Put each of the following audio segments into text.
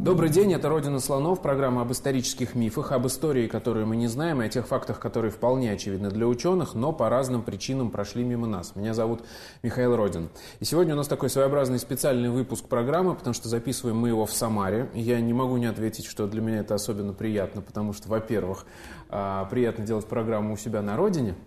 Добрый день, это «Родина слонов», программа об исторических мифах, об истории, которую мы не знаем, и о тех фактах, которые вполне очевидны для ученых, но по разным причинам прошли мимо нас. Меня зовут Михаил Родин. И сегодня у нас такой своеобразный специальный выпуск программы, потому что записываем мы его в Самаре. Я не могу не ответить, что для меня это особенно приятно, потому что, во-первых, а, приятно делать программу у себя на родине –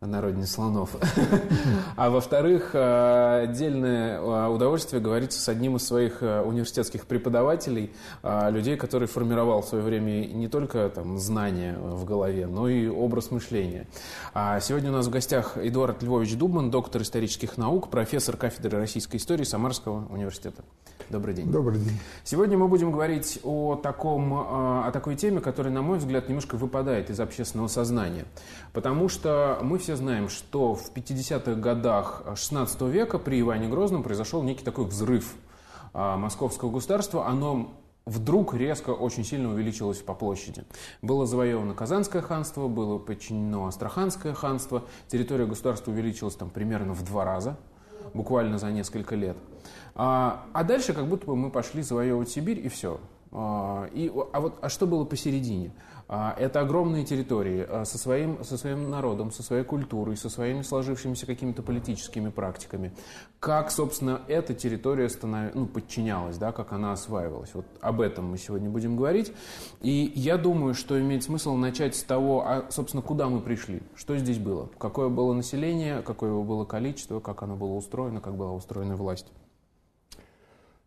на родине слонов. А во-вторых, э, отдельное э, удовольствие говорится с одним из своих э, университетских преподавателей, людей, который формировал в свое время не только там, знания в голове, но и образ мышления. А сегодня у нас в гостях Эдуард Львович Дубман, доктор исторических наук, профессор кафедры российской истории Самарского университета. Добрый день. Добрый день. Сегодня мы будем говорить о, таком, о такой теме, которая, на мой взгляд, немножко выпадает из общественного сознания. Потому что мы все знаем, что в 50-х годах 16 века при Иване Грозном произошел некий такой взрыв а, московского государства. Оно вдруг резко очень сильно увеличилось по площади. Было завоевано Казанское ханство, было подчинено Астраханское ханство, территория государства увеличилась там примерно в два раза, буквально за несколько лет. А, а дальше как будто бы мы пошли завоевывать Сибирь и все. А, и, а вот а что было посередине? А, это огромные территории а, со своим, со своим народом, со своей культурой, со своими сложившимися какими-то политическими практиками. Как, собственно, эта территория станов... ну, подчинялась, да, как она осваивалась. Вот об этом мы сегодня будем говорить. И я думаю, что имеет смысл начать с того, а, собственно, куда мы пришли, что здесь было, какое было население, какое его было количество, как оно было устроено, как была устроена власть.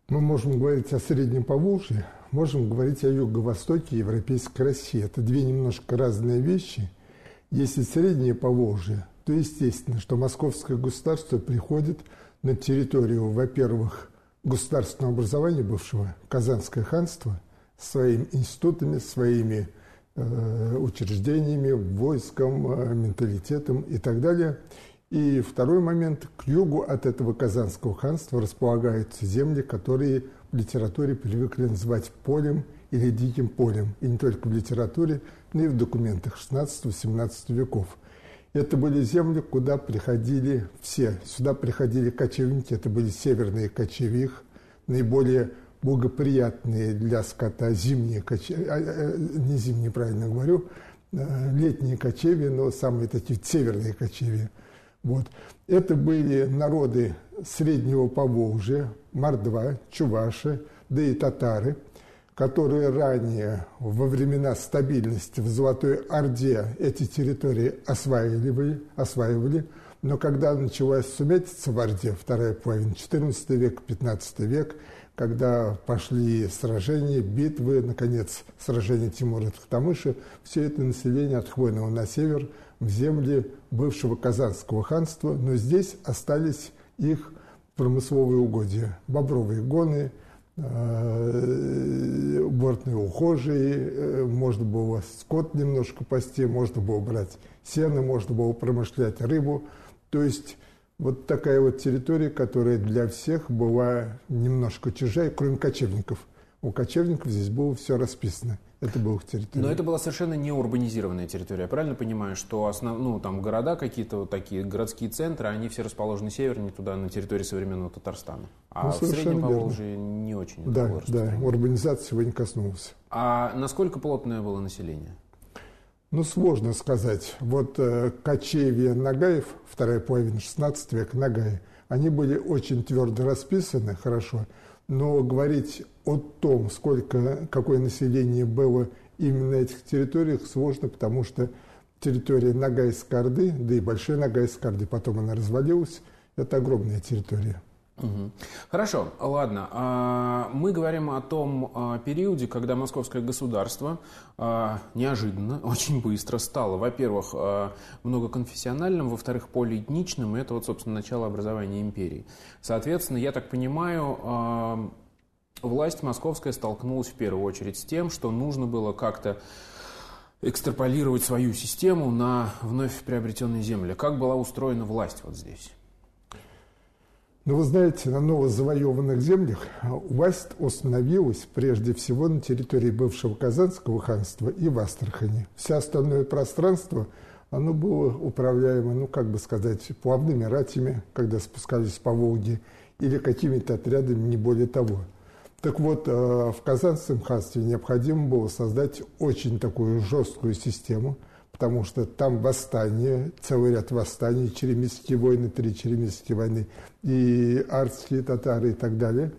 Мы можем говорить о Среднем Поволжье, можем говорить о Юго-Востоке Европейской России. Это две немножко разные вещи. Если Среднее Поволжье, то естественно, что Московское государство приходит на территорию, во-первых, государственного образования бывшего Казанское ханство своими институтами, своими э, учреждениями, войском, э, менталитетом и так далее – и второй момент. К югу от этого Казанского ханства располагаются земли, которые в литературе привыкли называть полем или диким полем. И не только в литературе, но и в документах 16-17 веков. Это были земли, куда приходили все. Сюда приходили кочевники, это были северные кочевьи, наиболее благоприятные для скота зимние кочевья, а, а, не зимние, правильно говорю, а, летние кочевья, но самые такие северные кочевья – вот. Это были народы Среднего Поволжья, Мордва, Чуваши, да и татары, которые ранее, во времена стабильности в Золотой Орде, эти территории осваивали, осваивали но когда началась сумятица в Орде, вторая половина XIV века, XV век, когда пошли сражения, битвы, наконец, сражение Тимура Тахтамыша, все это население от Хвойного на север в земли бывшего Казанского ханства, но здесь остались их промысловые угодья, бобровые гоны, э, бортные ухожие, э, можно было скот немножко пасти, можно было брать сено, можно было промышлять рыбу. То есть вот такая вот территория, которая для всех была немножко чужая, кроме кочевников. У кочевников здесь было все расписано. Это была их территория. Но это была совершенно не урбанизированная территория. Я правильно понимаю, что основ... ну, там города какие-то, вот такие городские центры, они все расположены севернее туда, на территории современного Татарстана. А ну, в Среднем Поволжье не очень Да, да, урбанизация его не коснулась. А насколько плотное было население? Ну, сложно сказать. Вот э, Кочевье Нагаев, вторая половина 16 века, Нагаи, они были очень твердо расписаны, хорошо, но говорить о том, сколько, какое население было именно на этих территориях, сложно, потому что территория Нагайской Орды, да и Большой Нагайской Орды, потом она развалилась, это огромная территория. Хорошо, ладно. А, мы говорим о том а, периоде, когда московское государство а, неожиданно, очень быстро стало, во-первых, многоконфессиональным, во-вторых, полиэтничным, и это вот, собственно, начало образования империи. Соответственно, я так понимаю, власть московская столкнулась в первую очередь с тем, что нужно было как-то экстраполировать свою систему на вновь приобретенные земли. Как была устроена власть вот здесь? Ну, вы знаете, на новозавоеванных землях власть установилась прежде всего на территории бывшего Казанского ханства и в Астрахани. Все остальное пространство, оно было управляемо, ну, как бы сказать, плавными ратями, когда спускались по Волге, или какими-то отрядами, не более того. Так вот, э, в Казанском ханстве необходимо было создать очень такую жесткую систему – потому что там восстание, целый ряд восстаний, черемисские войны, три черемисские войны, и артские татары и так далее.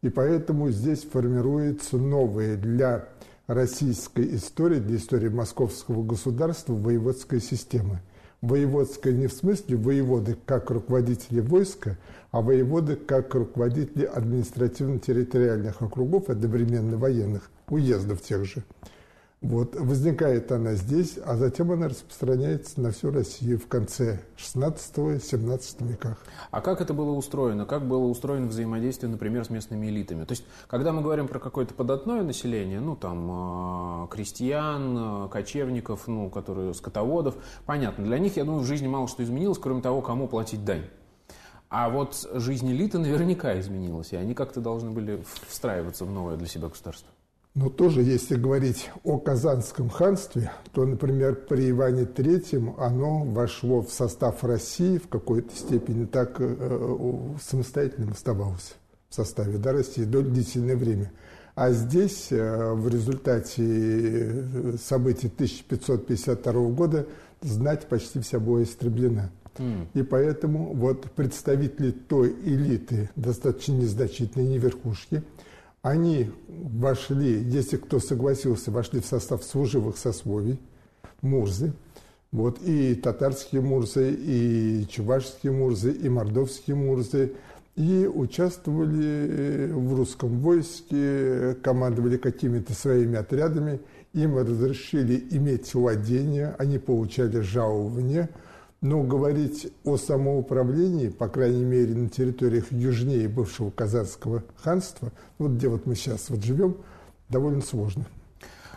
И поэтому здесь формируется новые для российской истории, для истории московского государства воеводская система. Воеводская не в смысле воеводы как руководители войска, а воеводы как руководители административно-территориальных округов, одновременно военных, уездов тех же. Вот, возникает она здесь, а затем она распространяется на всю Россию в конце 16-17 веках. А как это было устроено? Как было устроено взаимодействие, например, с местными элитами? То есть, когда мы говорим про какое-то податное население, ну, там, а, крестьян, а, кочевников, ну, которые, скотоводов, понятно, для них, я думаю, в жизни мало что изменилось, кроме того, кому платить дань. А вот жизнь элиты наверняка изменилась, и они как-то должны были встраиваться в новое для себя государство. Но тоже, если говорить о Казанском ханстве, то, например, при Иване III оно вошло в состав России в какой-то степени, так э, самостоятельным оставалось в составе да, России до длительное время. А здесь э, в результате э, событий 1552 года знать почти вся была истреблена. И поэтому вот представители той элиты, достаточно незначительной, не верхушки – они вошли, если кто согласился, вошли в состав служивых сословий, мурзы, вот, и татарские мурзы, и чувашские мурзы, и мордовские мурзы, и участвовали в русском войске, командовали какими-то своими отрядами, им разрешили иметь владения, они получали жалование – но говорить о самоуправлении, по крайней мере, на территориях южнее бывшего Казанского ханства, вот где вот мы сейчас вот живем, довольно сложно.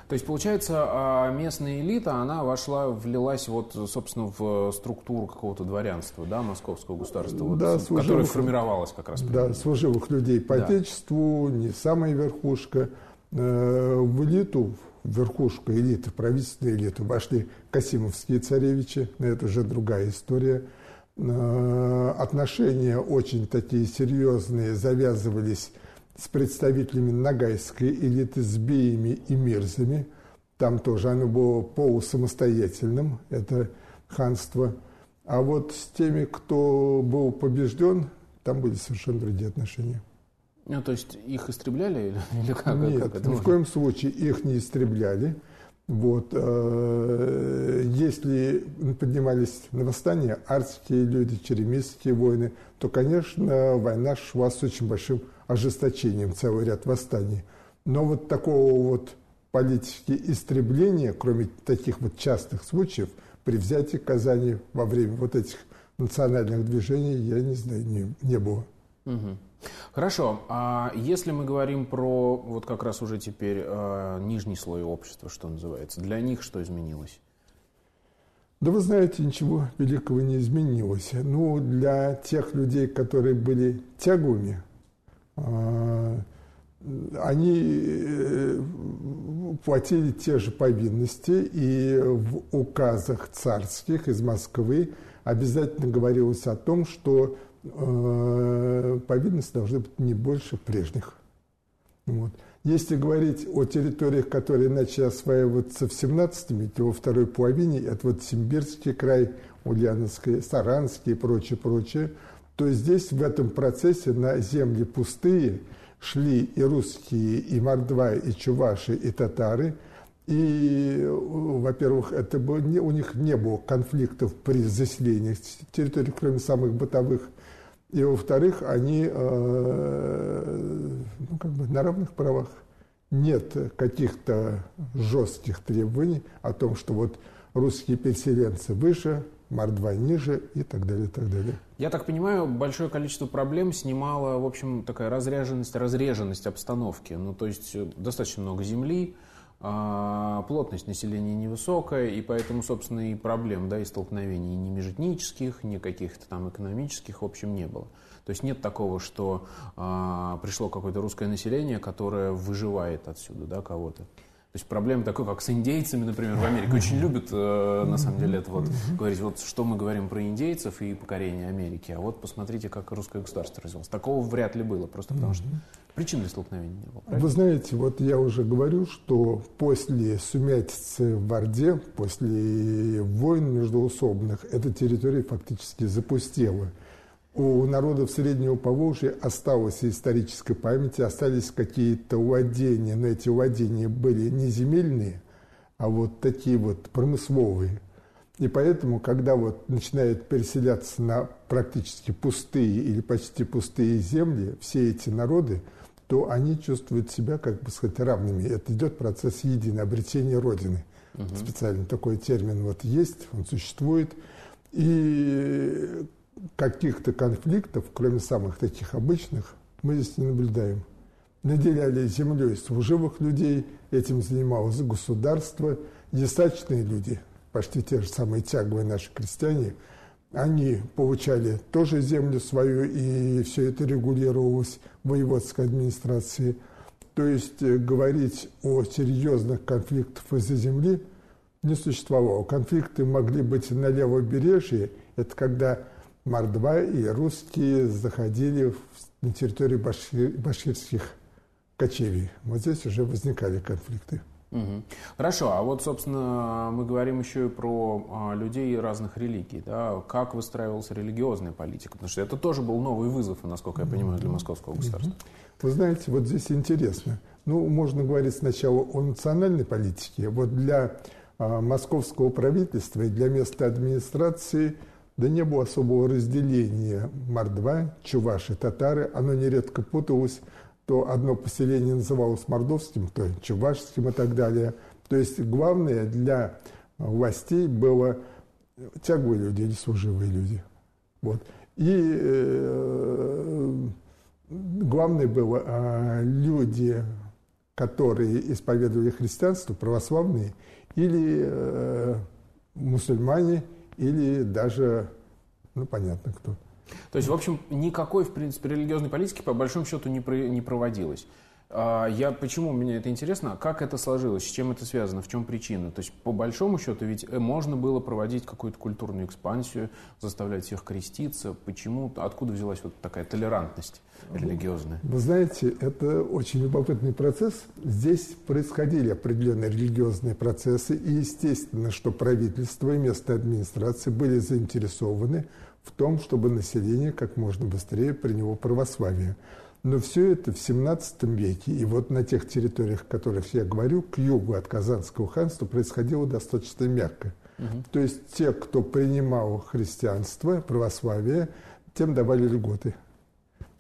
То есть, получается, а, местная элита, она вошла, влилась вот, собственно, в структуру какого-то дворянства, да, московского государства, вот, да, служивых, которое формировалось как раз. Да, служивых людей по да. отечеству, не самая верхушка. Э, в элиту верхушку элиты, правительственной элиты вошли Касимовские царевичи, но это уже другая история. Э, отношения очень такие серьезные завязывались с представителями нагайской элиты, с беями и мирзами. Там тоже оно было полусамостоятельным, это ханство. А вот с теми, кто был побежден, там были совершенно другие отношения. Ну, то есть их истребляли или, или как? Нет, как это ни в коем случае их не истребляли. Вот, э, если поднимались на восстание арские люди, черемисские войны, то, конечно, война шла с очень большим ожесточением, целый ряд восстаний. Но вот такого вот политики истребления, кроме таких вот частых случаев, при взятии Казани во время вот этих национальных движений, я не знаю, не, не было. Угу. Хорошо. А если мы говорим про вот как раз уже теперь э, нижний слой общества, что называется, для них что изменилось? Да вы знаете, ничего великого не изменилось. Ну, для тех людей, которые были тяговыми, э, они э, платили те же повинности, и в указах царских из Москвы обязательно говорилось о том, что Э, повинности должны быть не больше прежних. Вот. Если говорить о территориях, которые начали осваиваться в 17 веке, во второй половине, это вот Симбирский край, Ульяновский, Саранский и прочее, прочее, то здесь в этом процессе на земли пустые шли и русские, и мордва, и чуваши, и татары. И, во-первых, это было, у них не было конфликтов при заселении территорий, кроме самых бытовых и, во-вторых, они э, ну, как бы на равных правах. Нет каких-то жестких требований о том, что вот русские переселенцы выше, мордва ниже и так далее, и так далее. Я так понимаю, большое количество проблем снимала, в общем, такая разряженность, разреженность обстановки. Ну, то есть э, достаточно много земли, плотность населения невысокая, и поэтому, собственно, и проблем, да, и столкновений ни межэтнических, ни каких-то там экономических, в общем, не было. То есть нет такого, что а, пришло какое-то русское население, которое выживает отсюда, да, кого-то. То есть проблема такой, как с индейцами, например, в Америке. Очень любят, э, на самом деле, это вот говорить, вот что мы говорим про индейцев и покорение Америки, а вот посмотрите, как русское государство развилось. Такого вряд ли было, просто потому что причин для столкновения не было. Правильно? Вы знаете, вот я уже говорю, что после сумятицы в Орде, после войн междуусобных, эта территория фактически запустела у народов Среднего Поволжья осталась исторической памяти, остались какие-то владения, но эти владения были не земельные, а вот такие вот промысловые. И поэтому, когда вот начинают переселяться на практически пустые или почти пустые земли все эти народы, то они чувствуют себя, как бы сказать, равными. Это идет процесс единообретения Родины. Угу. Специально такой термин вот есть, он существует. И каких-то конфликтов, кроме самых таких обычных, мы здесь не наблюдаем. Наделяли землей служивых людей, этим занималось государство, десачные люди, почти те же самые тяговые наши крестьяне, они получали тоже землю свою, и все это регулировалось воеводской администрацией. То есть э, говорить о серьезных конфликтах из-за земли не существовало. Конфликты могли быть на левобережье, это когда мордва и русские заходили на территорию башкир, башкирских кочевий. Вот здесь уже возникали конфликты. Угу. Хорошо, а вот, собственно, мы говорим еще и про а, людей разных религий. Да? Как выстраивалась религиозная политика? Потому что это тоже был новый вызов, насколько я понимаю, для московского государства. Вы знаете, вот здесь интересно. Ну, можно говорить сначала о национальной политике. Вот для а, московского правительства и для местной администрации – да не было особого разделения мордва, чуваши, татары. Оно нередко путалось. То одно поселение называлось мордовским, то чувашским и так далее. То есть главное для властей было тяговые люди или служивые люди. Вот. И э, главное было э, люди, которые исповедовали христианство, православные, или э, мусульмане – или даже, ну, понятно кто. То есть, в общем, никакой, в принципе, религиозной политики по большому счету не, про, не проводилось. А, я почему мне это интересно? Как это сложилось? С чем это связано? В чем причина? То есть, по большому счету, ведь э, можно было проводить какую-то культурную экспансию, заставлять всех креститься. Почему? Откуда взялась вот такая толерантность религиозная? Вы знаете, это очень любопытный процесс. Здесь происходили определенные религиозные процессы, и естественно, что правительство и местная администрация были заинтересованы в том, чтобы население как можно быстрее приняло православие. Но все это в 17 веке, и вот на тех территориях, о которых я говорю, к югу от Казанского ханства происходило достаточно мягко. Угу. То есть те, кто принимал христианство, православие, тем давали льготы.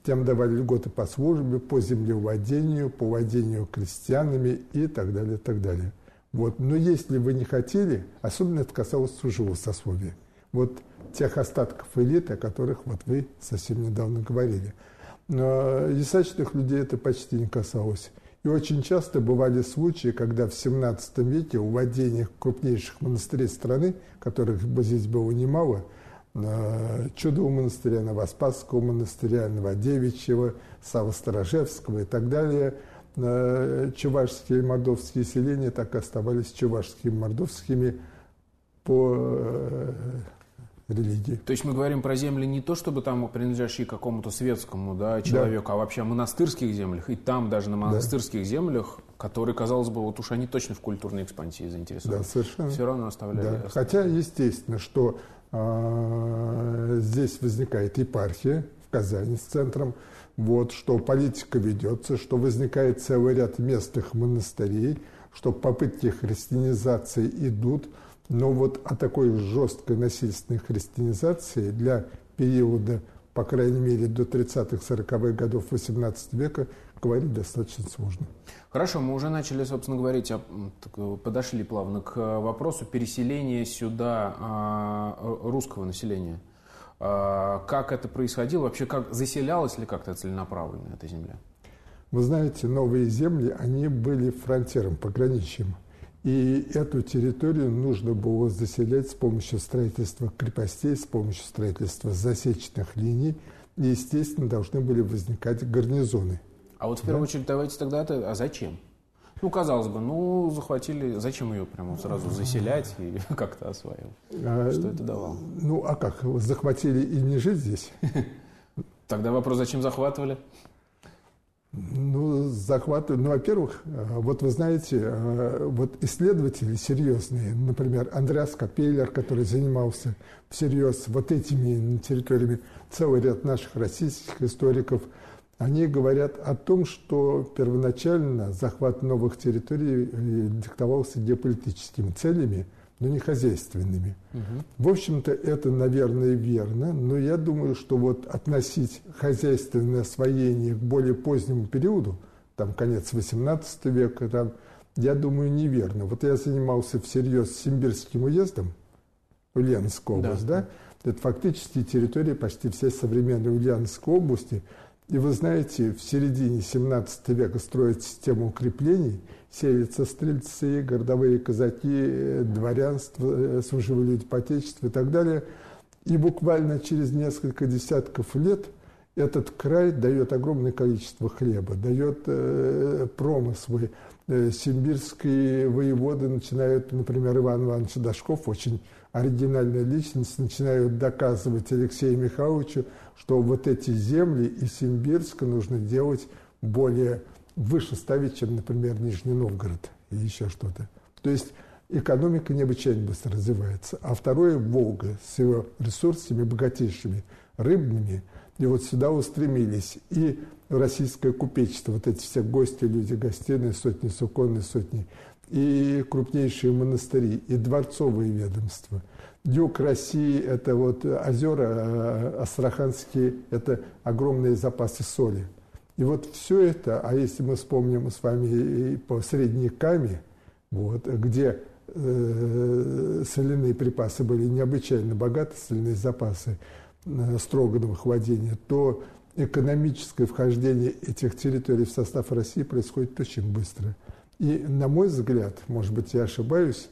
Тем давали льготы по службе, по землевладению, по владению крестьянами и так далее, так далее. Вот. Но если вы не хотели, особенно это касалось служивого сословия, вот тех остатков элиты, о которых вот вы совсем недавно говорили – Ясачных людей это почти не касалось. И очень часто бывали случаи, когда в 17 веке у владениях крупнейших монастырей страны, которых здесь было немало, Чудового монастыря, Новоспасского монастыря, Новодевичьего, Саво-Сторожевского и так далее, чувашские и мордовские селения так и оставались чувашскими и мордовскими по э, религии. То есть мы говорим про земли не то, чтобы там принадлежащие какому-то светскому да, человеку, да. а вообще о монастырских землях. И там даже на монастырских да. землях, которые, казалось бы, вот уж они точно в культурной экспансии заинтересованы. Да, совершенно. Все равно оставляли. Да. Хотя, естественно, что э, здесь возникает епархия в Казани с центром, вот, что политика ведется, что возникает целый ряд местных монастырей, что попытки христианизации идут – но вот о такой жесткой насильственной христианизации для периода, по крайней мере, до 30-40-х годов XVIII века говорить достаточно сложно. Хорошо, мы уже начали, собственно, говорить, подошли плавно к вопросу переселения сюда а, русского населения. А, как это происходило? Вообще, как заселялась ли как-то целенаправленно эта земля? Вы знаете, новые земли, они были фронтиром, пограничьем. И эту территорию нужно было заселять с помощью строительства крепостей, с помощью строительства засечных линий. И, естественно, должны были возникать гарнизоны. А вот в первую да? очередь давайте тогда, а зачем? Ну, казалось бы, ну, захватили, зачем ее прямо сразу заселять и как-то осваивать? А, Что это давало? Ну, а как, захватили и не жить здесь? Тогда вопрос, зачем захватывали? Ну, захватывали, ну, во-первых, э, вот вы знаете, э, вот исследователи серьезные, например, Андреас Капеллер, который занимался всерьез вот этими территориями, целый ряд наших российских историков – они говорят о том, что первоначально захват новых территорий э, диктовался геополитическими целями, но не хозяйственными. Угу. В общем-то, это, наверное, верно, но я думаю, что вот относить хозяйственное освоение к более позднему периоду, там конец XVIII века, там, я думаю, неверно. Вот я занимался всерьез Симбирским уездом, Ульяновской области, да. да? Это фактически территория почти всей современной Ульяновской области – и вы знаете, в середине 17 века строят систему укреплений, селятся стрельцы, городовые казаки, дворянство, э, служивые люди по отечеству и так далее. И буквально через несколько десятков лет этот край дает огромное количество хлеба, дает э, промыслы. Э, симбирские воеводы начинают, например, Иван Иванович Дашков, очень оригинальная личность, начинают доказывать Алексею Михайловичу, что вот эти земли из Симбирска нужно делать более выше ставить, чем, например, Нижний Новгород или еще что-то. То есть экономика необычайно быстро развивается. А второе – Волга с его ресурсами богатейшими, рыбными. И вот сюда устремились и российское купечество, вот эти все гости, люди, гостиные, сотни суконные, сотни, и крупнейшие монастыри, и дворцовые ведомства – Юг России – это вот озера э, Астраханские, это огромные запасы соли. И вот все это, а если мы вспомним с вами по средняками, вот, где э, соляные припасы были необычайно богаты, соляные запасы э, строгановых владения, то экономическое вхождение этих территорий в состав России происходит очень быстро. И, на мой взгляд, может быть, я ошибаюсь,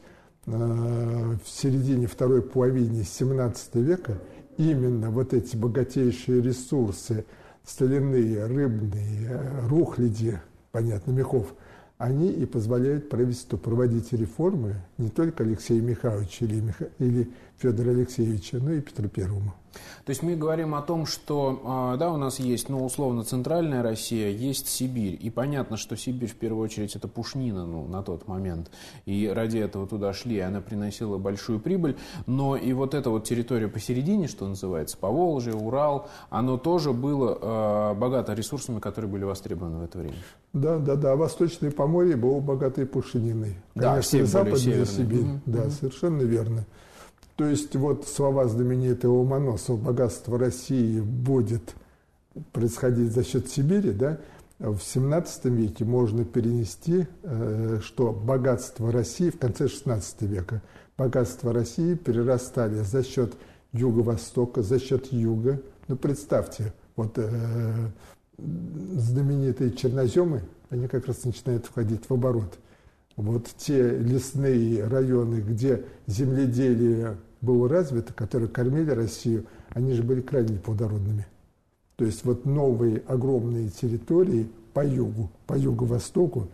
Э, в середине второй половины XVII века именно вот эти богатейшие ресурсы, соляные, рыбные, рухляди, понятно, мехов, они и позволяют правительству проводить реформы не только Алексея Михайловича или, Миха... или Федора Алексеевича, но и Петру Первому. То есть мы говорим о том, что а, да, у нас есть, ну, условно, центральная Россия, есть Сибирь. И понятно, что Сибирь в первую очередь это пушнина ну, на тот момент. И ради этого туда шли, и она приносила большую прибыль. Но и вот эта вот территория посередине, что называется, Поволжье, Урал, оно тоже было э, богато ресурсами, которые были востребованы в это время. Да, да, да. Восточное Поморье было богатой пушниной. Конечно, да, западная Сибирь. Угу, да, совершенно верно. То есть вот слова знаменитого Ломоносова «богатство России будет происходить за счет Сибири», да, в XVII веке можно перенести, э, что богатство России в конце XVI века, богатство России перерастали за счет юго-востока, за счет юга. Ну, представьте, вот э, знаменитые черноземы, они как раз начинают входить в оборот. Вот те лесные районы, где земледелие было развито, которые кормили Россию, они же были крайне плодородными. То есть вот новые огромные территории по югу, по юго-востоку,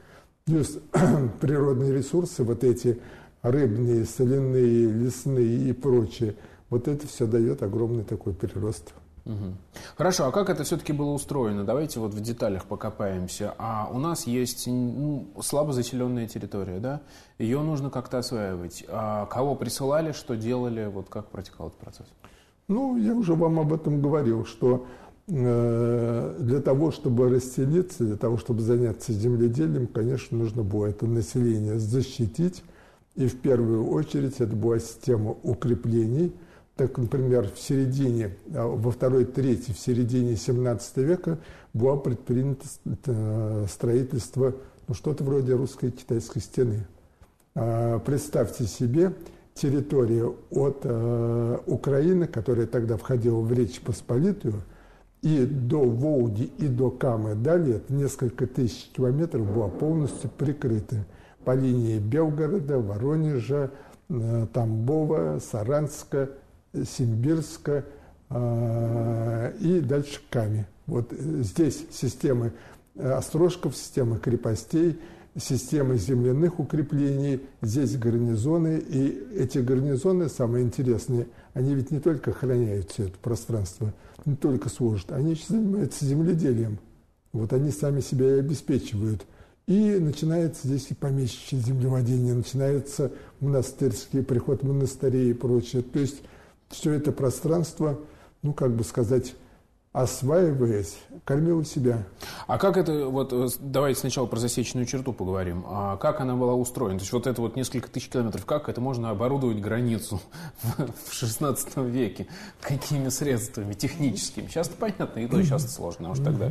плюс природные ресурсы, вот эти рыбные, соляные, лесные и прочее, вот это все дает огромный такой прирост. Угу. Хорошо, а как это все-таки было устроено? Давайте вот в деталях покопаемся. А у нас есть ну, слабо заселенная территория, да? Ее нужно как-то осваивать. А кого присылали, что делали, вот как протекал этот процесс? Ну, я уже вам об этом говорил, что э, для того, чтобы расселиться, для того, чтобы заняться земледелием, конечно, нужно было это население защитить. И в первую очередь это была система укреплений – так, например, в середине, а, во второй трети, в середине 17 века было предпринято э, строительство, ну, что-то вроде русской китайской стены. А, представьте себе территорию от э, Украины, которая тогда входила в Речь Посполитую, И до Волги, и до Камы далее, это несколько тысяч километров, была полностью прикрыта по линии Белгорода, Воронежа, э, Тамбова, Саранска, Симбирска э, и дальше Ками. Вот здесь системы острожков, системы крепостей – системы земляных укреплений, здесь гарнизоны, и эти гарнизоны, самые интересные, они ведь не только охраняют все это пространство, не только служат, они еще занимаются земледелием. Вот они сами себя и обеспечивают. И начинается здесь и помещичье землевладение, начинается монастырский приход монастырей и прочее. То есть все это пространство, ну, как бы сказать, осваиваясь, кормила себя. А как это, вот э, давайте сначала про засечную черту поговорим. А как она была устроена? То есть вот это вот несколько тысяч километров, как это можно оборудовать границу в 16 веке? Какими средствами техническими? Сейчас-то понятно, и то сейчас сложно, а уж тогда.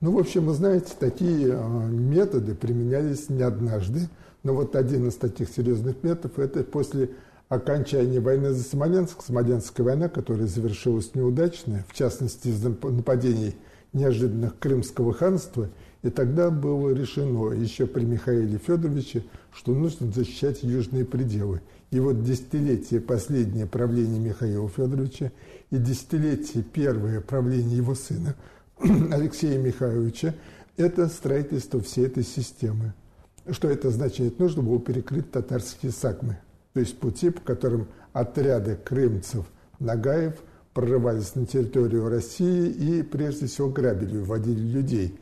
Ну, в общем, вы знаете, такие э, методы применялись не однажды. Но вот один из таких серьезных методов – это после окончания войны за Смоленск, Смоленская война, которая завершилась неудачно, в частности из-за нападений неожиданных Крымского ханства, и тогда было решено еще при Михаиле Федоровиче, что нужно защищать южные пределы. И вот десятилетие последнее правление Михаила Федоровича и десятилетие первое правление его сына Алексея Михайловича – это строительство всей этой системы. Что это означает? Нужно было перекрыть татарские сакмы – то есть пути, по которым отряды крымцев, нагаев прорывались на территорию России и прежде всего грабили, вводили людей.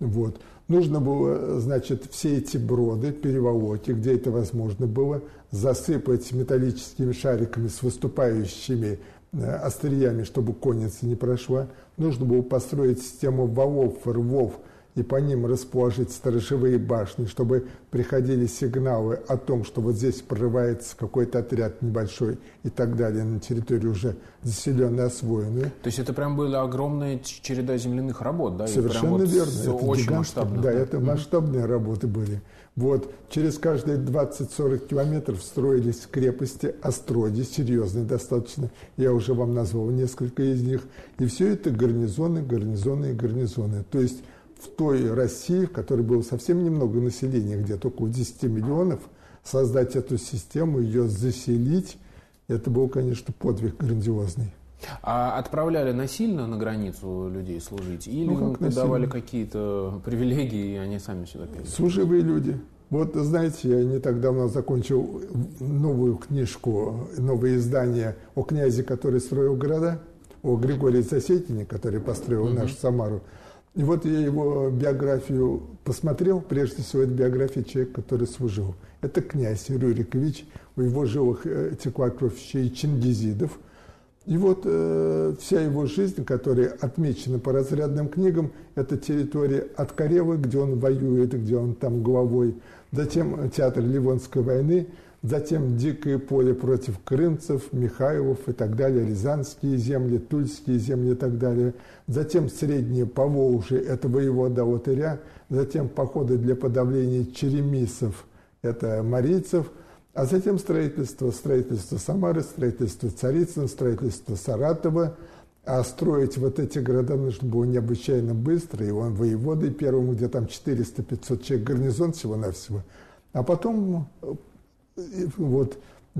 Вот. Нужно было, значит, все эти броды, переволоки, где это возможно было, засыпать металлическими шариками с выступающими э, остриями, чтобы конница не прошла. Нужно было построить систему валов, рвов, и по ним расположить сторожевые башни, чтобы приходили сигналы о том, что вот здесь прорывается какой-то отряд небольшой и так далее на территории уже заселенной, освоенной. То есть это прям была огромная череда земляных работ, да? Совершенно вот верно. Это очень масштабно. Да, да, это масштабные работы были. Вот через каждые 20-40 километров строились крепости, остроги, серьезные достаточно. Я уже вам назвал несколько из них. И все это гарнизоны, гарнизоны и гарнизоны. То есть в той России, в которой было совсем немного населения, где-то около 10 миллионов, создать эту систему, ее заселить, это был, конечно, подвиг грандиозный. А отправляли насильно на границу людей служить? Или ну, как давали какие-то привилегии, и они сами сюда перешли? Служивые люди. Вот, знаете, я не так давно закончил новую книжку, новое издание о князе, который строил города, о Григории Засетине, который построил угу. нашу Самару. И вот я его биографию посмотрел, прежде всего, это биография человека, который служил. Это князь Рюрикович, у его жилах э, текла кровь еще и чингизидов. И вот э, вся его жизнь, которая отмечена по разрядным книгам, это территория от Карелы, где он воюет, где он там главой, затем театр Ливонской войны – затем дикое поле против крымцев, Михайлов и так далее, Рязанские земли, Тульские земли и так далее, затем среднее Поволжье, это воевода Латыря, затем походы для подавления черемисов, это марийцев, а затем строительство, строительство Самары, строительство Царицына, строительство Саратова, а строить вот эти города нужно было необычайно быстро, и он воеводой первым, где там 400-500 человек, гарнизон всего-навсего. А потом вот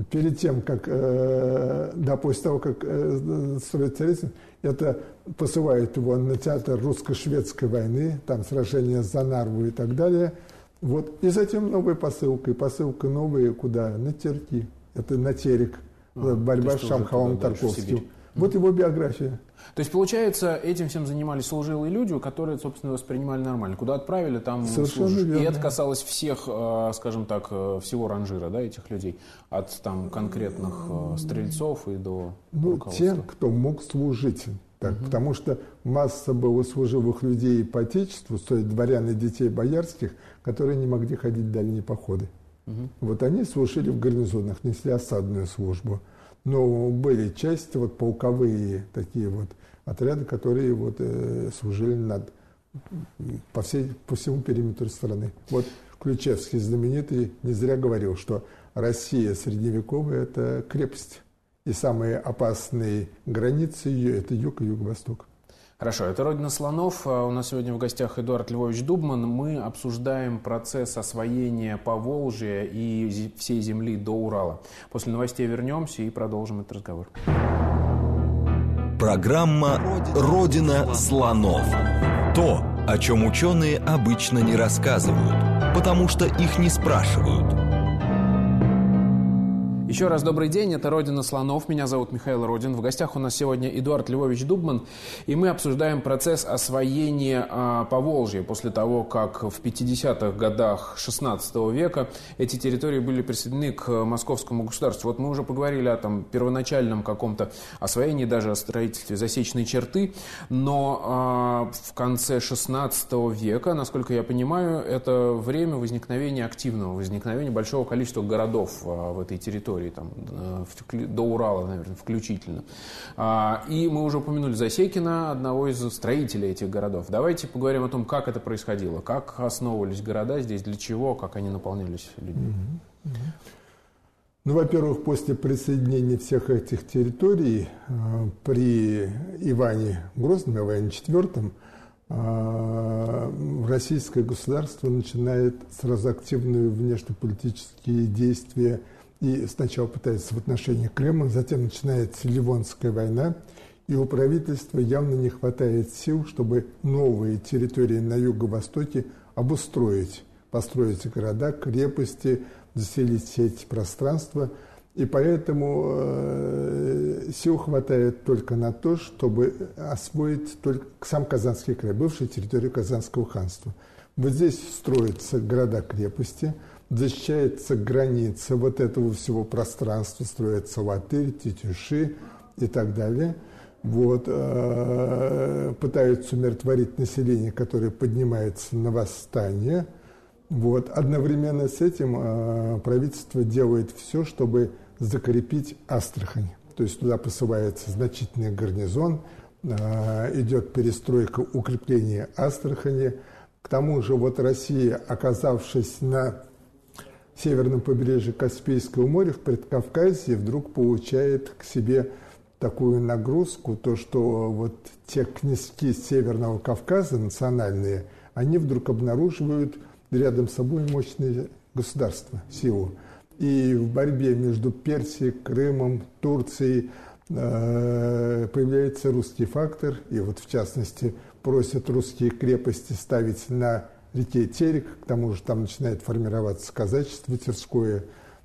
перед тем, как, э, да, после того, как э, строит Царицын, это посылает его на театр русско-шведской войны, там сражение за Нарву и так далее. Вот. И затем новая посылка, и посылка новая куда? На Терки. Это на Терек. А, борьба с Шамхалом Тарковским. Вот его биография. То есть, получается, этим всем занимались служилые люди, которые, собственно, воспринимали нормально. Куда отправили, там Совершенно служишь. Верно. И это касалось всех, э, скажем так, э, всего ранжира, да, этих людей. От там конкретных э, стрельцов и до Ну, тем, кто мог служить. Так, угу. Потому что масса было служивых людей по отечеству, стоит дворян и детей боярских, которые не могли ходить в дальние походы. Угу. Вот они служили в гарнизонах, несли осадную службу. Но были части, вот полковые такие вот отряды, которые вот э, служили над, по, всей, по всему периметру страны. Вот Ключевский знаменитый не зря говорил, что Россия средневековая – это крепость. И самые опасные границы ее – это юг и юго-восток. Хорошо, это «Родина слонов». А у нас сегодня в гостях Эдуард Львович Дубман. Мы обсуждаем процесс освоения Поволжья и всей земли до Урала. После новостей вернемся и продолжим этот разговор. Программа «Родина слонов». То, о чем ученые обычно не рассказывают, потому что их не спрашивают – еще раз добрый день, это «Родина слонов», меня зовут Михаил Родин. В гостях у нас сегодня Эдуард Львович Дубман, и мы обсуждаем процесс освоения а, Поволжья после того, как в 50-х годах 16 века эти территории были присоединены к московскому государству. Вот мы уже поговорили о там, первоначальном каком-то освоении, даже о строительстве засечной черты, но а, в конце 16 века, насколько я понимаю, это время возникновения активного, возникновения большого количества городов а, в этой территории территории, там, э, до Урала, наверное, включительно. А, и мы уже упомянули Засекина, одного из строителей этих городов. Давайте поговорим о том, как это происходило, как основывались города здесь, для чего, как они наполнялись людьми. Ну, во-первых, после присоединения всех этих территорий э, при Иване Грозном, Иване IV, э, российское государство начинает сразу активные внешнеполитические действия и сначала пытается в отношении Крыма, затем начинается Ливонская война, и у правительства явно не хватает сил, чтобы новые территории на юго-востоке обустроить, построить города, крепости, заселить все эти пространства. И поэтому э, сил хватает только на то, чтобы освоить только сам Казанский край, бывшую территорию Казанского ханства. Вот здесь строятся города-крепости – защищается граница вот этого всего пространства, строятся латырь, тетюши и так далее. Вот, э, пытаются умиротворить население, которое поднимается на восстание. Вот. Одновременно с этим э, правительство делает все, чтобы закрепить Астрахань. То есть туда посылается значительный гарнизон, э, идет перестройка, укрепление Астрахани. К тому же вот Россия, оказавшись на северном побережье Каспийского моря в Предкавказье вдруг получает к себе такую нагрузку, то, что вот те князьки Северного Кавказа, национальные, они вдруг обнаруживают рядом с собой мощные государства, силу. И в борьбе между Персией, Крымом, Турцией э, появляется русский фактор, и вот в частности просят русские крепости ставить на реке Терек, к тому же там начинает формироваться казачество Тверское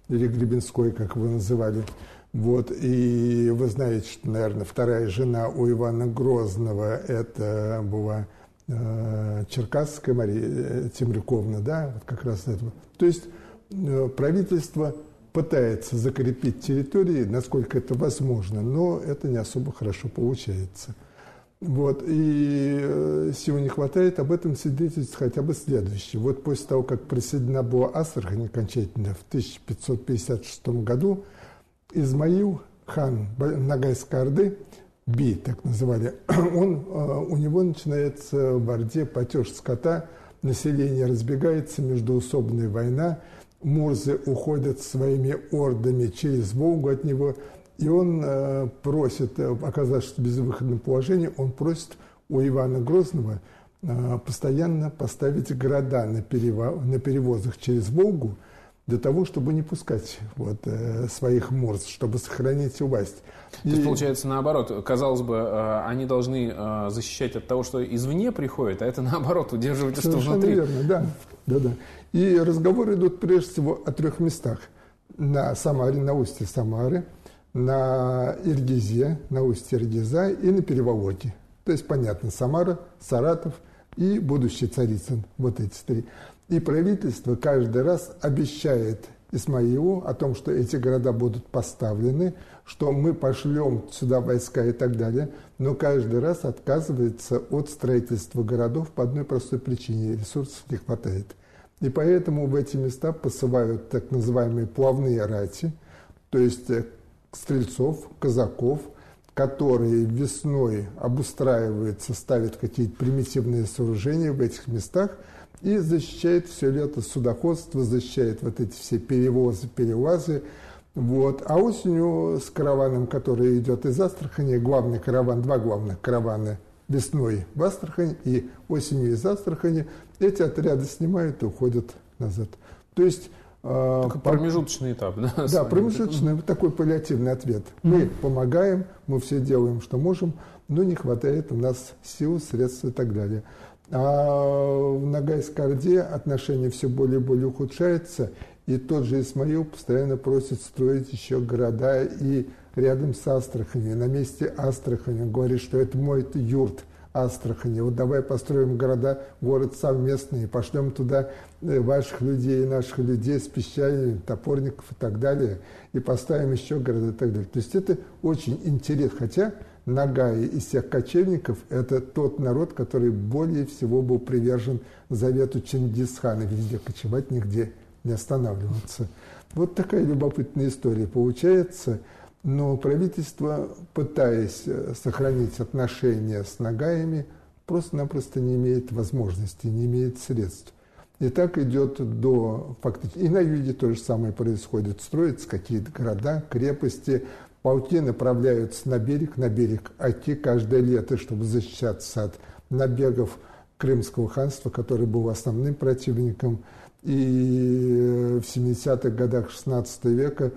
или Гребенское, как вы называли. Вот, и вы знаете, что, наверное, вторая жена у Ивана Грозного это была э, Черкасская Мария э, Темрюковна, да, вот как раз это. То есть э, правительство пытается закрепить территории, насколько это возможно, но это не особо хорошо получается. Вот, и э, сил не хватает, об этом свидетельствует хотя бы следующее. Вот после того, как присоединена была Астрахань окончательно в 1556 году, Измаил хан Нагайской Орды, Би, так называли, он, э, у него начинается в Орде потеж скота, население разбегается, междуусобная война, мурзы уходят своими ордами через Волгу от него – и он э, просит, э, оказавшись в безвыходном положении, он просит у Ивана Грозного э, постоянно поставить города на, перево, на перевозах через Волгу для того, чтобы не пускать вот, своих морз, чтобы сохранить власть. То есть, получается, наоборот, казалось бы, они должны защищать от того, что извне приходит, а это, наоборот, удерживать что внутри. верно, да, да, да. И разговоры идут прежде всего о трех местах. На Самаре, на устье Самары – на Иргизе, на устье Иргиза и на Переволоке. То есть, понятно, Самара, Саратов и будущий Царицын, вот эти три. И правительство каждый раз обещает Исмаилу о том, что эти города будут поставлены, что мы пошлем сюда войска и так далее, но каждый раз отказывается от строительства городов по одной простой причине – ресурсов не хватает. И поэтому в эти места посылают так называемые плавные рати, то есть э, стрельцов, казаков, которые весной обустраиваются, ставят какие-то примитивные сооружения в этих местах и защищает все лето судоходство, защищает вот эти все перевозы, перелазы. Вот. А осенью с караваном, который идет из Астрахани, главный караван, два главных каравана весной в Астрахань и осенью из Астрахани, эти отряды снимают и уходят назад. То есть такой промежуточный этап, да? Да, промежуточный, такой паллиативный ответ. Мы помогаем, мы все делаем, что можем, но не хватает у нас сил, средств и так далее. А в Ногайск-Орде отношения все более и более ухудшаются, и тот же Исмаил постоянно просит строить еще города и рядом с Астраханью, на месте Астрахани. Он говорит, что это мой юрт Астрахани. Вот давай построим города, город совместный, пошлем туда ваших людей, наших людей с песчанием, топорников и так далее, и поставим еще города и так далее. То есть это очень интересно. Хотя Нагаи из всех кочевников – это тот народ, который более всего был привержен завету Чингисхана, везде кочевать, нигде не останавливаться. Вот такая любопытная история получается. Но правительство, пытаясь э, сохранить отношения с Нагаями, просто-напросто не имеет возможности, не имеет средств. И так идет до фактически. И на юге то же самое происходит. Строятся какие-то города, крепости, полки направляются на берег, на берег Оки каждое лето, чтобы защищаться от набегов Крымского ханства, который был основным противником. И в 70-х годах 16 века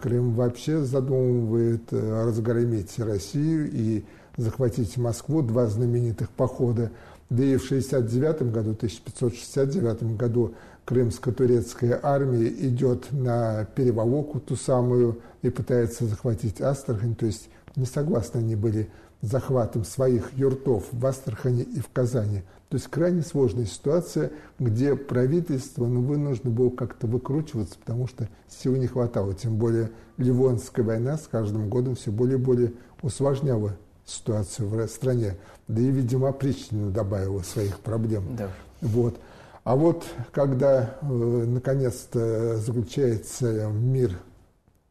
Крым вообще задумывает э, разгромить Россию и захватить Москву, два знаменитых похода. Да и в 69 году, 1569 году крымско-турецкая армия идет на переволоку ту самую и пытается захватить Астрахань. То есть не согласны они были захватом своих юртов в Астрахани и в Казани. То есть крайне сложная ситуация, где правительство ну, вынуждено было как-то выкручиваться, потому что сил не хватало. Тем более Ливонская война с каждым годом все более и более усложняла ситуацию в стране. Да и, видимо, Причина добавила своих проблем. Да. Вот. А вот когда э, наконец-то заключается мир,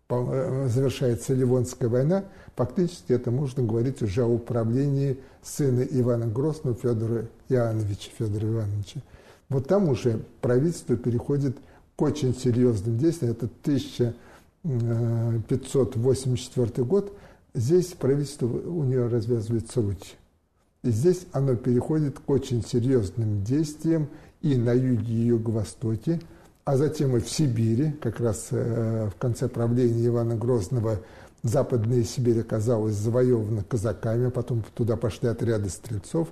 э, завершается Ливонская война, фактически это можно говорить уже о управлении сына Ивана Грозного Федора Иоанновича, Федора Ивановича. Вот там уже правительство переходит к очень серьезным действиям. Это 1584 год. Здесь правительство у нее развязывается руки. И здесь оно переходит к очень серьезным действиям и на юге и юго-востоке, а затем и в Сибири, как раз э, в конце правления Ивана Грозного Западная Сибирь оказалась завоевана казаками, потом туда пошли отряды стрельцов.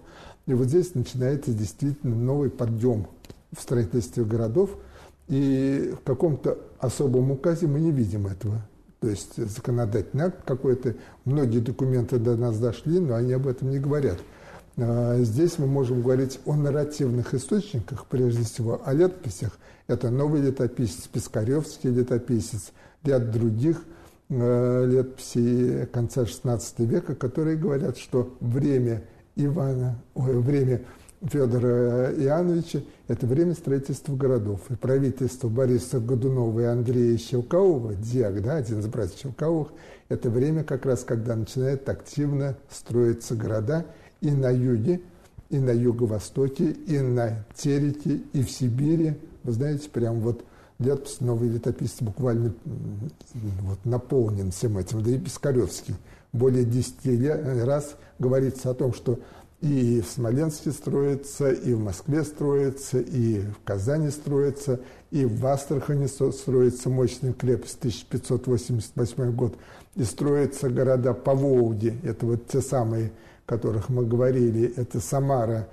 И вот здесь начинается действительно новый подъем в строительстве городов. И в каком-то особом указе мы не видим этого. То есть законодательный акт какой-то, многие документы до нас дошли, но они об этом не говорят. А, здесь мы можем говорить о нарративных источниках, прежде всего о летописях. Это новый летописец, Пискаревский летописец, ряд других э, летописей конца XVI века, которые говорят, что время Ивана, ой, время Федора Иоанновича – это время строительства городов. И правительство Бориса Годунова и Андрея Щелкалова, Диак, да, один из братьев Щелкаловых, это время как раз, когда начинают активно строиться города – и на юге, и на юго-востоке, и на Тереке, и в Сибири. Вы знаете, прям вот летопись, новый летописец буквально вот, наполнен всем этим. Да и Пискаревский более 10 раз говорится о том, что и в Смоленске строится, и в Москве строится, и в Казани строится, и в Астрахани строится мощная крепость 1588 год, и строятся города по Волге, это вот те самые которых мы говорили, это Самара,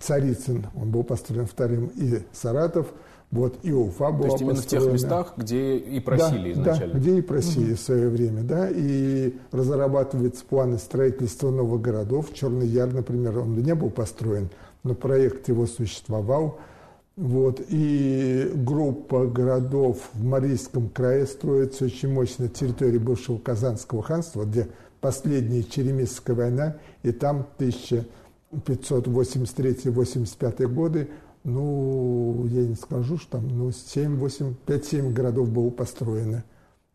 Царицын, он был построен вторым, и Саратов, вот и Уфа была То есть именно построена. в тех местах, где и просили да, изначально? Да, где и просили угу. в свое время, да, и разрабатываются планы строительства новых городов. Черный Яр, например, он не был построен, но проект его существовал. Вот, и группа городов в Марийском крае строится очень мощно на территории бывшего Казанского ханства, где последняя Черемисская война, и там 1583-85 годы, ну, я не скажу, что там, ну, 7-8, 5-7 городов было построено.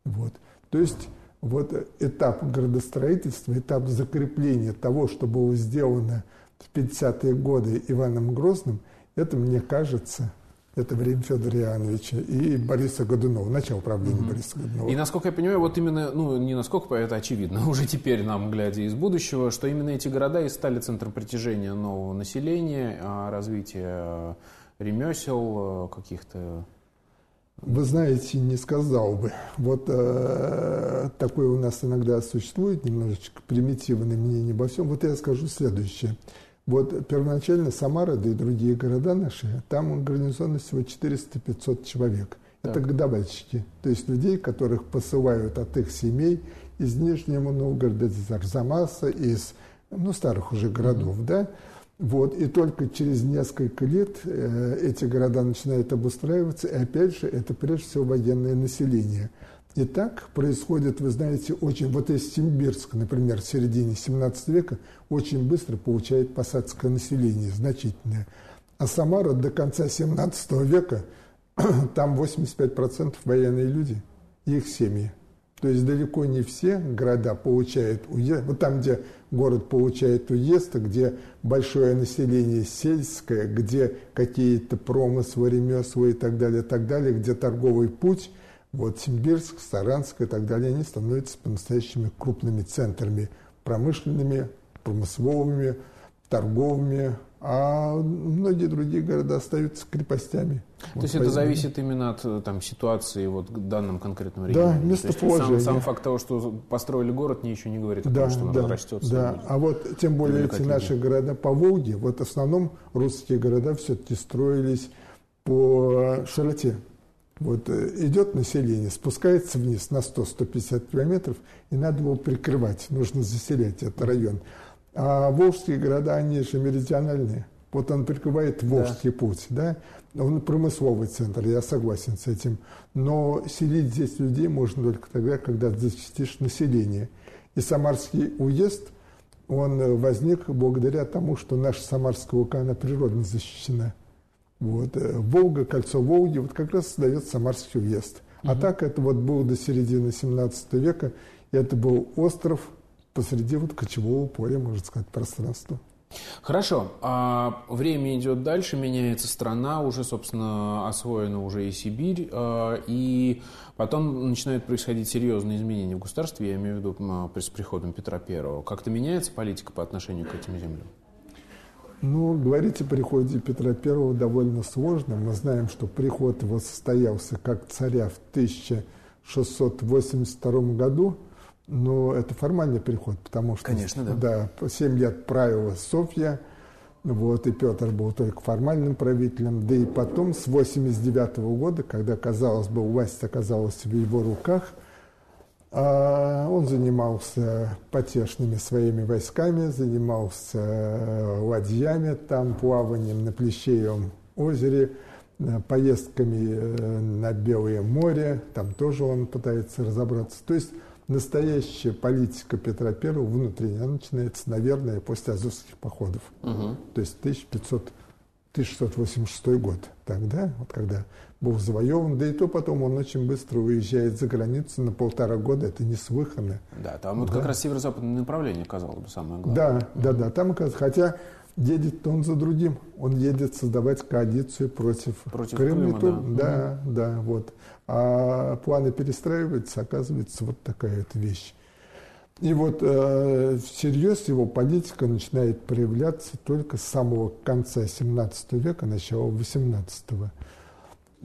Вот. То есть вот этап градостроительства, этап закрепления того, что было сделано в 50-е годы Иваном Грозным, это, мне кажется, это время Федора Иоанновича и Бориса Годунова, начало правления угу. Бориса Годунова. И насколько я понимаю, вот именно, ну не насколько, это очевидно, уже теперь нам, глядя из будущего, что именно эти города и стали центром притяжения нового населения, а развития ремесел каких-то вы знаете, не сказал бы. Вот э, такое у нас иногда существует, немножечко примитивное мнение обо всем. Вот я скажу следующее. Вот первоначально Самара, да и другие города наши, там гарнизонность всего 400-500 человек. Так. Это годовальщики, то есть людей, которых посылают от их семей из Нижнего Новгорода, из Арзамаса, из ну, старых уже городов, mm-hmm. да, вот, и только через несколько лет э, эти города начинают обустраиваться, и опять же, это прежде всего военное население. И так происходит, вы знаете, очень, вот из Симбирск, например, в середине 17 века, очень быстро получает посадское население, значительное. А Самара до конца 17 века, там 85% военные люди и их семьи. То есть далеко не все города получают уезд. Вот там, где город получает уезд, где большое население сельское, где какие-то промыслы, ремесла и так далее, так далее, где торговый путь, вот Симбирск, Саранск и так далее, они становятся по-настоящему крупными центрами промышленными, промысловыми, торговыми, а многие другие города остаются крепостями. То вот есть это зависит именно от э, там, ситуации вот, в данном конкретном регионе? Да, местоположения. Сам, сам факт того, что построили город, не еще не говорит о да, том, что он да, разрастется. Да, а вот тем более эти наши города по Волге, вот в основном русские города все-таки строились по широте. Вот э, идет население, спускается вниз на 100-150 километров, и надо его прикрывать, нужно заселять этот район. А волжские города, они же меридиональные. Вот он прикрывает Волжский да. путь, да? Он промысловый центр, я согласен с этим. Но селить здесь людей можно только тогда, когда защитишь население. И Самарский уезд, он возник благодаря тому, что наша Самарская УК, она природно защищена. Вот. Э, Волга, кольцо Волги, вот как раз создает Самарский уезд. Угу. А так это вот было до середины 17 века, и это был остров посреди вот кочевого поля, можно сказать, пространства. Хорошо. А время идет дальше, меняется страна, уже, собственно, освоена уже и Сибирь, а, и потом начинают происходить серьезные изменения в государстве, я имею в виду с приходом Петра Первого. Как-то меняется политика по отношению к этим землям? Ну, говорить о приходе Петра Первого довольно сложно. Мы знаем, что приход его состоялся как царя в 1682 году – но это формальный переход, потому что Конечно, да. Да, 7 лет правила Софья, вот, и Петр был только формальным правителем. Да и потом, с 89 -го года, когда, казалось бы, власть оказалась в его руках, он занимался потешными своими войсками, занимался э, ладьями, там, плаванием на Плещеевом озере, э, поездками э, на Белое море, там тоже он пытается разобраться. То есть настоящая политика Петра I внутренняя начинается, наверное, после Азовских походов. Угу. То есть 1500 1686 год, тогда, вот когда был завоеван, да и то потом он очень быстро уезжает за границу на полтора года, это неслыханно. Да, там вот да. как раз северо-западное направление, казалось бы, самое главное. Да, угу. да, да, там, хотя едет он за другим, он едет создавать коалицию против, против Крыма. Крыма да, да, да, вот. А планы перестраиваются, оказывается, вот такая вот вещь. И вот э, всерьез его политика начинает проявляться только с самого конца 17 века, начала 18 -го.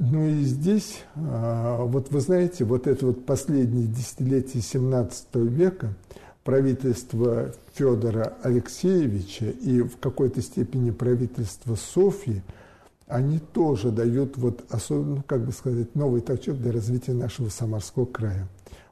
Ну и здесь, э, вот вы знаете, вот это вот последние десятилетия 17 века правительство Федора Алексеевича и в какой-то степени правительство Софьи – они тоже дают вот особенно, ну, как бы сказать, новый толчок для развития нашего Самарского края.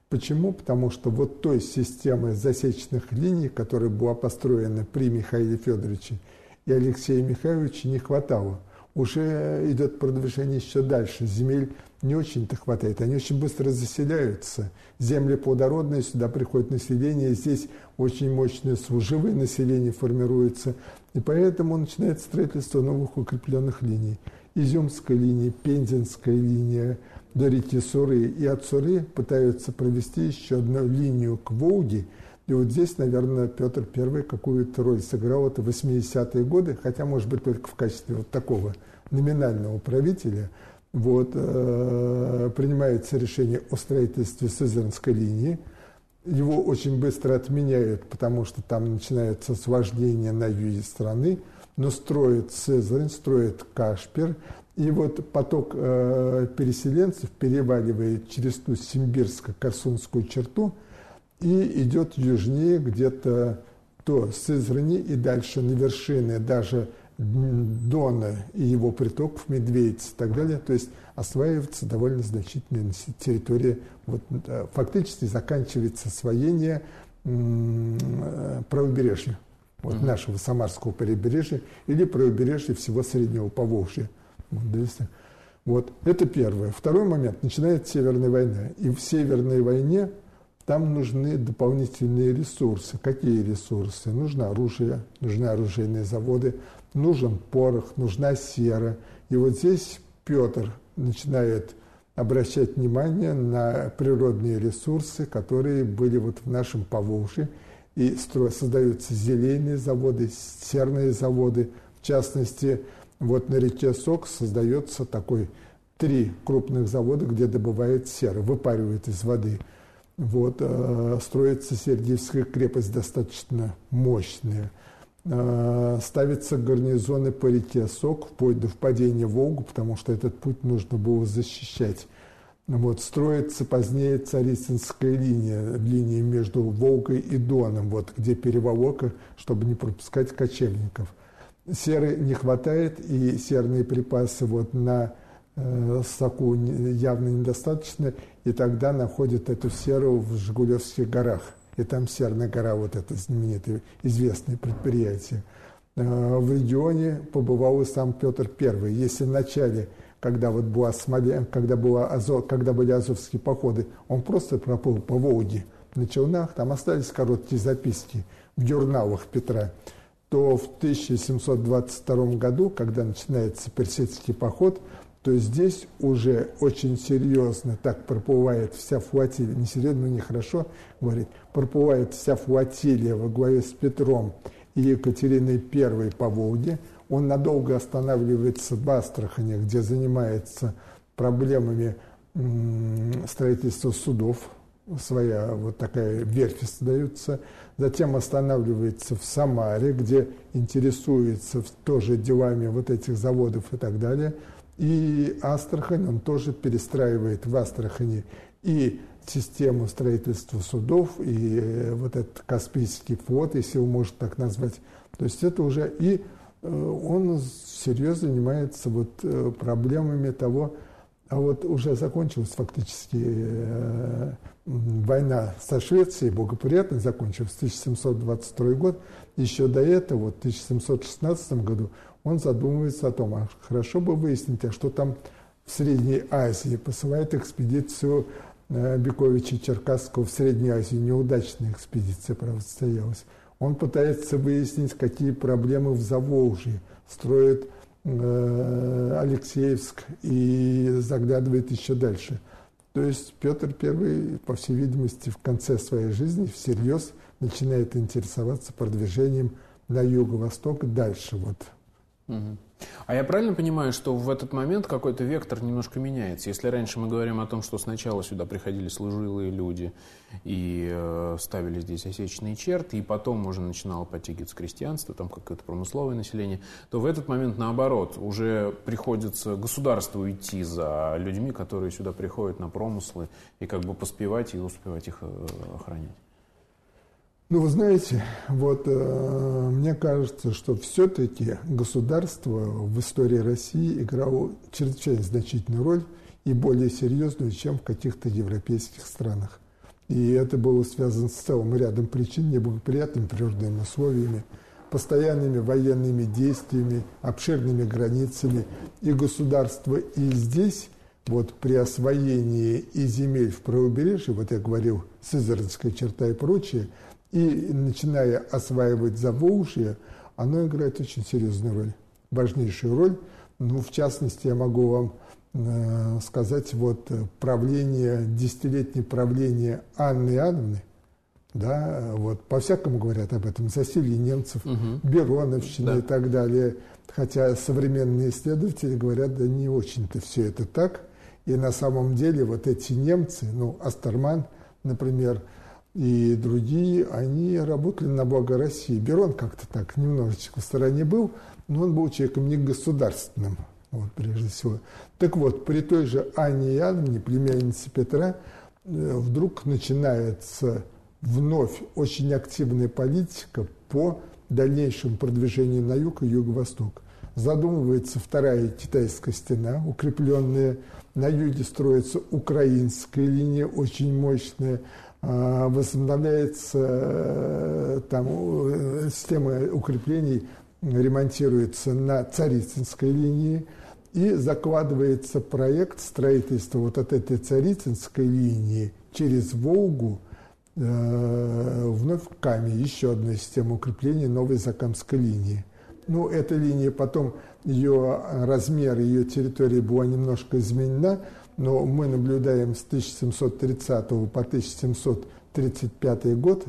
Почему? Потому что вот той системы засечных линий, которая была построена при Михаиле Федоровиче и Алексее Михайловиче, не хватало. Уже идет продвижение еще дальше. Земель не очень-то хватает. Они очень быстро заселяются. Земли плодородные, сюда приходит население. Здесь очень мощное служивое население формируется. И поэтому начинается строительство новых укрепленных линий. Изюмская линия, Пензенская линия, до реки Суры. И от Суры пытаются провести еще одну линию к Волге. И вот здесь, наверное, Петр I какую-то роль сыграл. Это 80-е годы, хотя, может быть, только в качестве вот такого номинального правителя, вот, э, принимается решение о строительстве Сызранской линии. Его очень быстро отменяют, потому что там начинается освобождение на юге страны, но строит Сызрань, строит Кашпер, и вот поток э, переселенцев переваливает через ту симбирско-корсунскую черту и идет южнее где-то то Сызрани и дальше на вершины даже Дона и его притоков, Медведиц и так далее. То есть осваивается довольно значительная территория. Вот, фактически заканчивается освоение правобережья, вот, mm-hmm. нашего Самарского побережья или правобережья всего Среднего Поволжья. Вот, это первое. Второй момент. Начинается Северная война. И в Северной войне там нужны дополнительные ресурсы. Какие ресурсы? Нужно оружие, нужны оружейные заводы, нужен порох, нужна сера. И вот здесь Петр начинает обращать внимание на природные ресурсы, которые были вот в нашем Поволжье. И создаются зелейные заводы, серные заводы. В частности, вот на реке Сок создается такой три крупных завода, где добывают серу, выпаривают из воды. Вот, э, строится Сергиевская крепость достаточно мощная. Э, ставятся гарнизоны по реке Сок вплоть до впадения в Волгу, потому что этот путь нужно было защищать. Вот, строится позднее Царицынская линия, линия между Волгой и Доном, вот, где переволока, чтобы не пропускать кочевников. Серы не хватает, и серные припасы вот на э, соку явно недостаточно, и тогда находят эту серу в Жигулевских горах и там Серная гора, вот это знаменитое, известное предприятие. Э, в регионе побывал и сам Петр I. Если в начале, когда, вот была Смоле, когда, была Азов, когда были азовские походы, он просто проплыл по Волге на челнах, там остались короткие записки в журналах Петра, то в 1722 году, когда начинается персидский поход, то здесь уже очень серьезно так проплывает вся флотилия, не серьезно, но нехорошо говорить, проплывает вся флотилия во главе с Петром и Екатериной I по Волге. Он надолго останавливается в Астрахане, где занимается проблемами строительства судов, своя вот такая верфь создается, затем останавливается в Самаре, где интересуется тоже делами вот этих заводов и так далее – и Астрахань, он тоже перестраивает в Астрахани и систему строительства судов, и э, вот этот Каспийский флот, если его можно так назвать. То есть это уже и э, он серьезно занимается вот э, проблемами того, а вот уже закончилась фактически война со Швецией, благоприятно закончилась, 1722 год. Еще до этого, в 1716 году, он задумывается о том, а хорошо бы выяснить, а что там в Средней Азии. Посылает экспедицию э, Бековича Черкасского в Средней Азии. Неудачная экспедиция, правда, состоялась. Он пытается выяснить, какие проблемы в Заволжье. Строит э, Алексеевск и заглядывает еще дальше. То есть Петр I, по всей видимости, в конце своей жизни всерьез начинает интересоваться продвижением на юго-восток дальше, вот а я правильно понимаю, что в этот момент какой-то вектор немножко меняется? Если раньше мы говорим о том, что сначала сюда приходили служилые люди и э, ставили здесь осечные черты, и потом уже начинало подтягиваться крестьянство, там какое-то промысловое население, то в этот момент наоборот, уже приходится государству идти за людьми, которые сюда приходят на промыслы, и как бы поспевать и успевать их э, охранять. Ну, вы знаете, вот э, мне кажется, что все-таки государство в истории России играло чрезвычайно значительную роль и более серьезную, чем в каких-то европейских странах. И это было связано с целым рядом причин, неблагоприятными природными условиями, постоянными военными действиями, обширными границами. И государство и здесь, вот при освоении и земель в правобережье, вот я говорил, Сызранская черта и прочее – и начиная осваивать Заволжье, оно играет очень серьезную роль, важнейшую роль. Ну, в частности, я могу вам э, сказать, вот правление, десятилетнее правление Анны Иоанновны, да, вот по-всякому говорят об этом, засилье немцев, угу. Бероновщина да. и так далее. Хотя современные исследователи говорят, да не очень-то все это так. И на самом деле вот эти немцы, ну, Астерман, например, и другие, они работали на благо России. Берон как-то так немножечко в стороне был, но он был человеком не государственным, вот, прежде всего. Так вот, при той же Анне Иоанновне, племяннице Петра, э, вдруг начинается вновь очень активная политика по дальнейшему продвижению на юг и юго-восток. Задумывается вторая китайская стена, укрепленная. На юге строится украинская линия, очень мощная. А, возобновляется э, там э, система укреплений, ремонтируется на Царицынской линии и закладывается проект строительства вот от этой Царицынской линии через Волгу э, вновь в Каме, еще одна система укрепления новой Закамской линии. Ну, эта линия потом, ее размер, ее территория была немножко изменена, но мы наблюдаем с 1730 по 1735 год,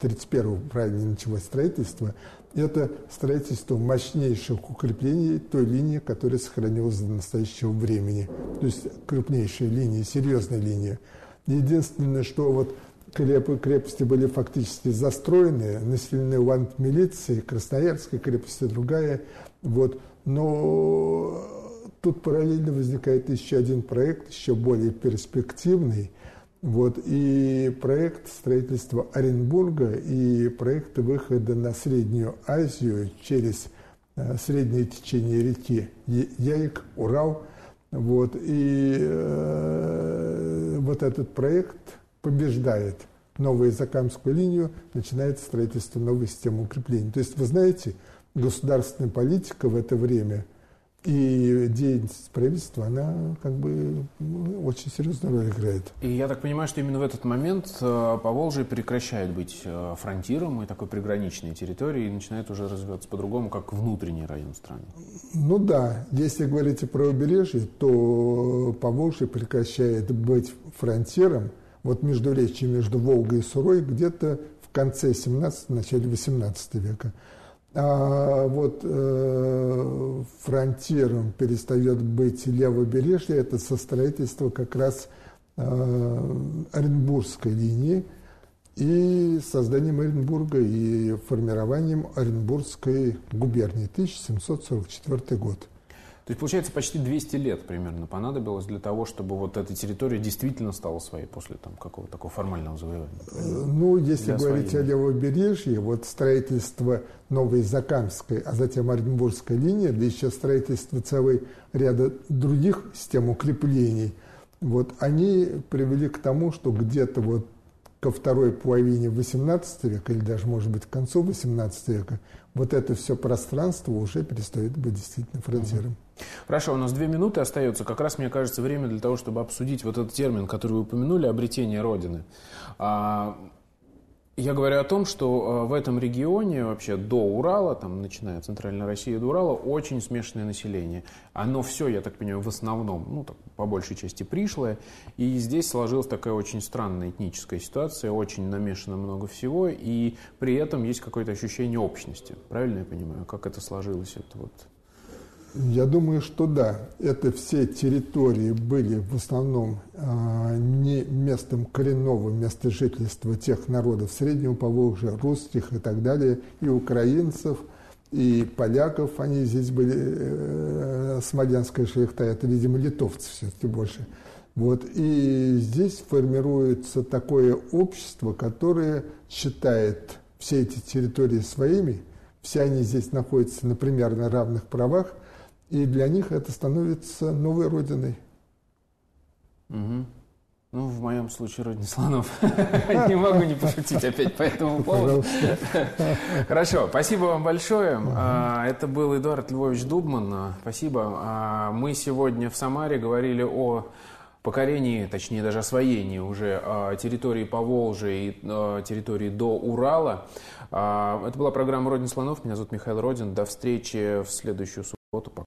31 правильно началось строительство, это строительство мощнейших укреплений той линии, которая сохранилась до настоящего времени. То есть крупнейшая линия, серьезная линия. Единственное, что вот креп, крепости были фактически застроены, населены ланд милиции, Красноярская крепость и другая. Вот. Но тут параллельно возникает еще один проект, еще более перспективный – вот, и проект строительства Оренбурга и проект выхода на Среднюю Азию через э, среднее течение реки Яик, Урал. Вот, и э, вот этот проект побеждает новую Закамскую линию, начинается строительство новой системы укреплений. То есть, вы знаете, государственная политика в это время – и деятельность правительства, она как бы ну, очень серьезную роль играет. И я так понимаю, что именно в этот момент э, Поволжье прекращает быть э, фронтиром и такой приграничной территорией и начинает уже развиваться по-другому, как внутренний район страны. Ну да, если говорить про побережье, то Поволжье прекращает быть фронтиром, вот между междуречие между Волгой и Сурой где-то в конце 17 начале 18 века. А вот э, фронтиром перестает быть левобережье, это со строительства как раз э, Оренбургской линии и созданием Оренбурга и формированием Оренбургской губернии 1744 год. То есть, получается, почти 200 лет примерно понадобилось для того, чтобы вот эта территория действительно стала своей после там, какого-то такого формального завоевания? Ну, если для говорить о левобережье, вот строительство Новой Закамской, а затем Оренбургской линии, да еще строительство целой ряда других систем укреплений, вот они привели к тому, что где-то вот ко второй половине XVIII века, или даже, может быть, к концу XVIII века, вот это все пространство уже перестает быть действительно фронтиром. Хорошо, у нас две минуты остается. Как раз, мне кажется, время для того, чтобы обсудить вот этот термин, который вы упомянули, обретение Родины. Я говорю о том, что э, в этом регионе вообще до Урала, там, начиная от Центральной России до Урала, очень смешанное население. Оно все, я так понимаю, в основном, ну, так, по большей части пришлое. И здесь сложилась такая очень странная этническая ситуация, очень намешано много всего, и при этом есть какое-то ощущение общности. Правильно я понимаю, как это сложилось? Это вот я думаю, что да. Это все территории были в основном э, не местом коренного места жительства тех народов Среднего Поволжья, русских и так далее, и украинцев, и поляков, они здесь были, э, смоленская шляхта, это, видимо, литовцы все-таки больше. Вот, и здесь формируется такое общество, которое считает все эти территории своими, все они здесь находятся на примерно равных правах, и для них это становится новой родиной. Угу. Ну, в моем случае родина слонов. Не могу не пошутить опять по этому поводу. Хорошо, спасибо вам большое. А, это был Эдуард Львович Дубман. Спасибо. А, мы сегодня в Самаре говорили о покорении, точнее даже освоении уже а, территории Поволжья и территории до Урала. Это была программа «Родина слонов». Меня зовут Михаил Родин. До встречи в следующую субботу.